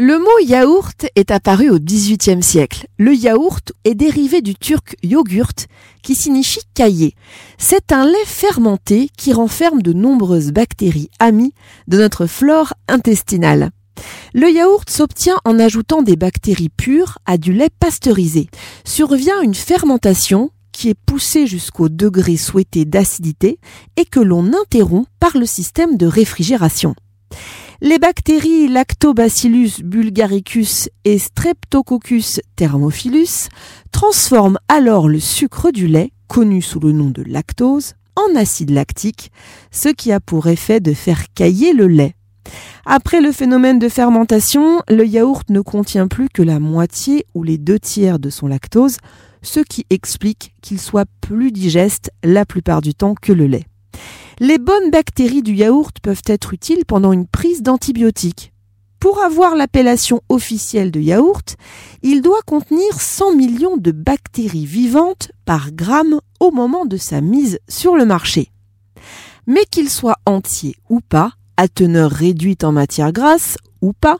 Le mot yaourt est apparu au XVIIIe siècle. Le yaourt est dérivé du turc yogurt qui signifie caillé. C'est un lait fermenté qui renferme de nombreuses bactéries amies de notre flore intestinale. Le yaourt s'obtient en ajoutant des bactéries pures à du lait pasteurisé. Survient une fermentation qui est poussée jusqu'au degré souhaité d'acidité et que l'on interrompt par le système de réfrigération. Les bactéries Lactobacillus bulgaricus et Streptococcus thermophilus transforment alors le sucre du lait, connu sous le nom de lactose, en acide lactique, ce qui a pour effet de faire cailler le lait. Après le phénomène de fermentation, le yaourt ne contient plus que la moitié ou les deux tiers de son lactose, ce qui explique qu'il soit plus digeste la plupart du temps que le lait. Les bonnes bactéries du yaourt peuvent être utiles pendant une prise d'antibiotiques. Pour avoir l'appellation officielle de yaourt, il doit contenir 100 millions de bactéries vivantes par gramme au moment de sa mise sur le marché. Mais qu'il soit entier ou pas, à teneur réduite en matière grasse ou pas,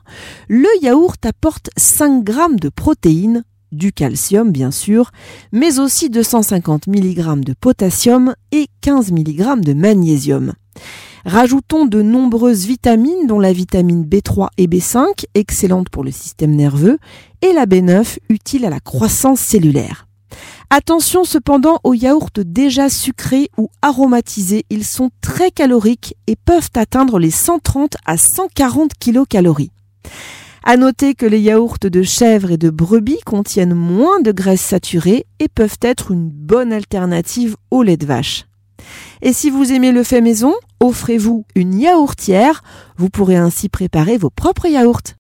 le yaourt apporte 5 grammes de protéines du calcium bien sûr, mais aussi 250 mg de potassium et 15 mg de magnésium. Rajoutons de nombreuses vitamines dont la vitamine B3 et B5, excellente pour le système nerveux, et la B9, utile à la croissance cellulaire. Attention cependant aux yaourts déjà sucrés ou aromatisés, ils sont très caloriques et peuvent atteindre les 130 à 140 kilocalories. À noter que les yaourts de chèvre et de brebis contiennent moins de graisses saturées et peuvent être une bonne alternative au lait de vache. Et si vous aimez le fait maison, offrez-vous une yaourtière. Vous pourrez ainsi préparer vos propres yaourts.